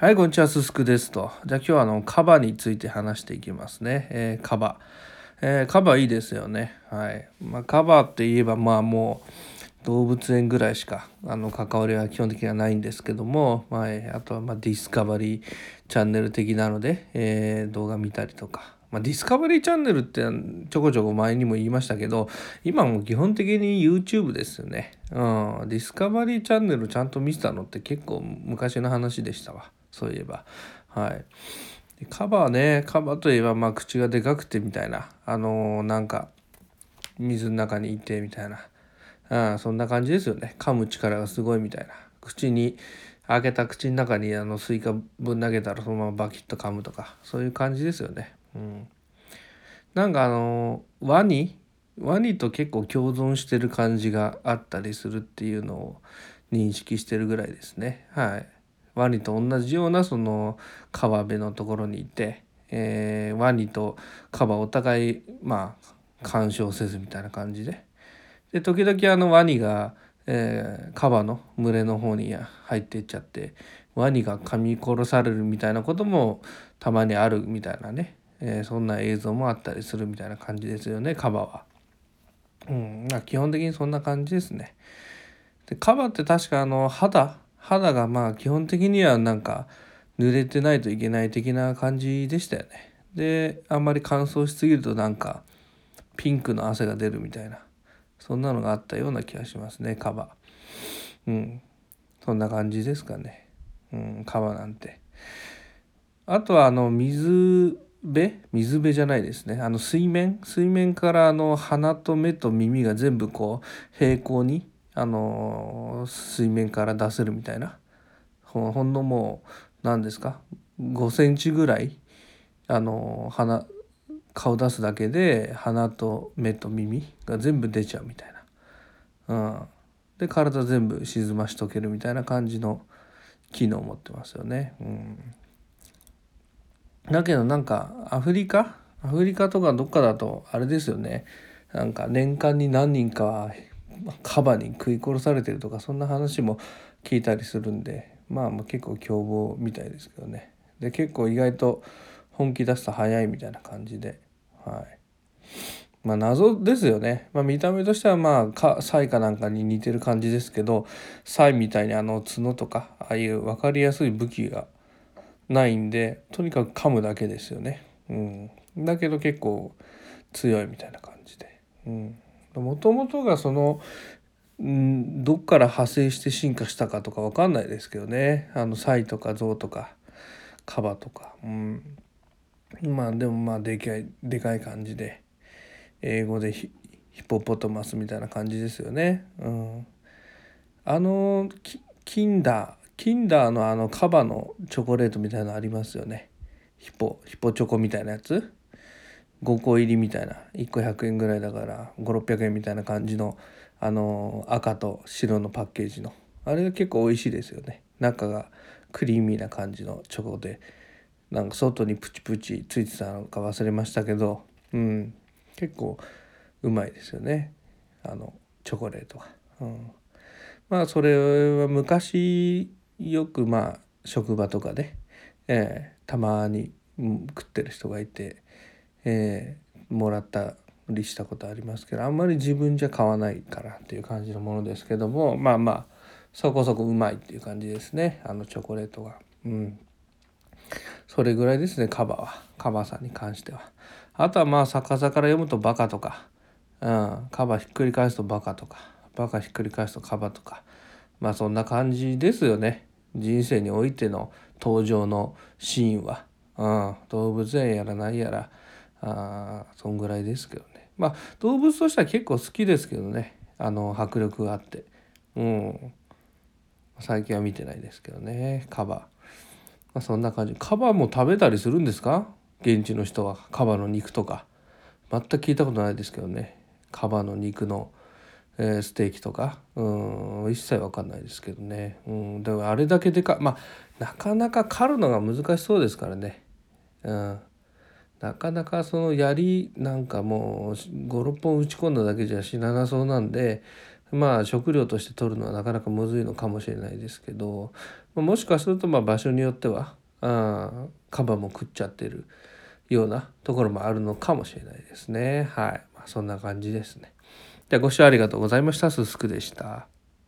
はい、こんにちは、すすくですと。じゃあ今日はあの、カバについて話していきますね。えー、カバ。えー、カバいいですよね。はい。まあ、カバって言えば、まあもう、動物園ぐらいしか、あの、関わりは基本的にはないんですけども、まあ、あとは、まあ、ディスカバリーチャンネル的なので、えー、動画見たりとか、まあ、ディスカバリーチャンネルってちょこちょこ前にも言いましたけど、今も基本的に YouTube ですよね。うん。ディスカバリーチャンネルちゃんと見てたのって結構昔の話でしたわ。そういえば。はい。カバーねカバーといえばまあ口がでかくてみたいな。あのー、なんか水の中にいてみたいな。あそんな感じですよね。噛む力がすごいみたいな。口に開けた口の中にあのスイカぶん投げたらそのままバキッと噛むとか。そういう感じですよね。うん。なんかあのワニ？ワニと結構共存してる感じがあったりするっていうのを認識してるぐらいですね。はい。ワニと同じようなその川辺のところにいて、えー、ワニとカバお互いまあ干渉せずみたいな感じでで時々あのワニが、えー、カバの群れの方に入っていっちゃってワニが噛み殺されるみたいなこともたまにあるみたいなね、えー、そんな映像もあったりするみたいな感じですよねカバは。うん、基本的にそんな感じですね。でカバって確かあの肌肌がまあ基本的にはなんか濡れてないといけない的な感じでしたよね。であんまり乾燥しすぎるとなんかピンクの汗が出るみたいなそんなのがあったような気がしますねカバうん。そんな感じですかね。うんカバなんて。あとはあの水辺？水辺じゃないですね。あの水面？水面からあの鼻と目と耳が全部こう平行にあの水面から出せるみたいな。ほんのもう何ですか？5センチぐらいあの鼻顔出すだけで鼻と目と耳が全部出ちゃうみたいな。うん、で体全部沈ましとけるみたいな感じの機能を持ってますよね。うん、だけどなんかアフリカ？アフリカとかどっかだとあれですよね。なんか年間に何人かカバに食い殺されてるとかそんな話も聞いたりするんでまあまあ結構凶暴みたいですけどね。で結構意外と本気出すと早いみたいな感じで。はい。まあ謎ですよね、まあ、見た目としてはまあサイかなんかに似てる感じですけどサイみたいにあの角とかああいう分かりやすい武器がないんでとにかく噛むだけですよね。うん。だけど結構強いみたいな感じで。うん。もともとがそのんどっから派生して進化したかとか分かんないですけどねあのサイとかゾウとかカバとか、うん、まあでもまあでかいでかい感じで英語でヒポポトマスみたいな感じですよね。うん、あのキンダーキンダーのあのカバのチョコレートみたいなのありますよね。ヒポヒポチョコみたいなやつ。5個入りみたいな。1個100円ぐらいだから5600円みたいな感じのあの赤と白のパッケージの。あれが結構美味しいですよね。中がクリーミーな感じのチョコで。なんか外にプチプチついてたのか忘れましたけど。うん。結構うまいですよね。あのチョコレートが。うん、まあそれは昔よくまあ職場とかで、えー、たまに食ってる人がいてえー、もらったりしたことありますけどあんまり自分じゃ買わないからっていう感じのものですけどもまあまあそこそこうまいっていう感じですね。あのチョコレートが。うん。それぐらいですねカバーは。カバーさんに関しては。あとはまあ逆さから読むとバカとか、うん、カバーひっくり返すとバカとか。バカひっくり返すとカバーとか。まあそんな感じですよね。人生においての登場のシーンは。うん、動物園やらないやら。あそんぐらいですけどね。まあ動物としては結構好きですけどね。あの迫力があって。うん。最近は見てないですけどね。カバ、まあ、そんな感じ。カバーも食べたりするんですか？現地の人は。カバの肉とか。全く聞いたことないですけどね。カバの肉の、えー、ステーキとか。うん。一切わかんないですけどね。うん。でもあれだけでかまあなかなか狩るのが難しそうですからね。うん。なかなかその槍なんかもう56本打ち込んだだけじゃ死ななそうなんでまあ食料として取るのはなかなかむずいのかもしれないですけどもしかするとまあ場所によってはあカバも食っちゃってるようなところもあるのかもしれないですねはい、まあ、そんな感じですね。ではご視聴ありがとうございました。すすくでした。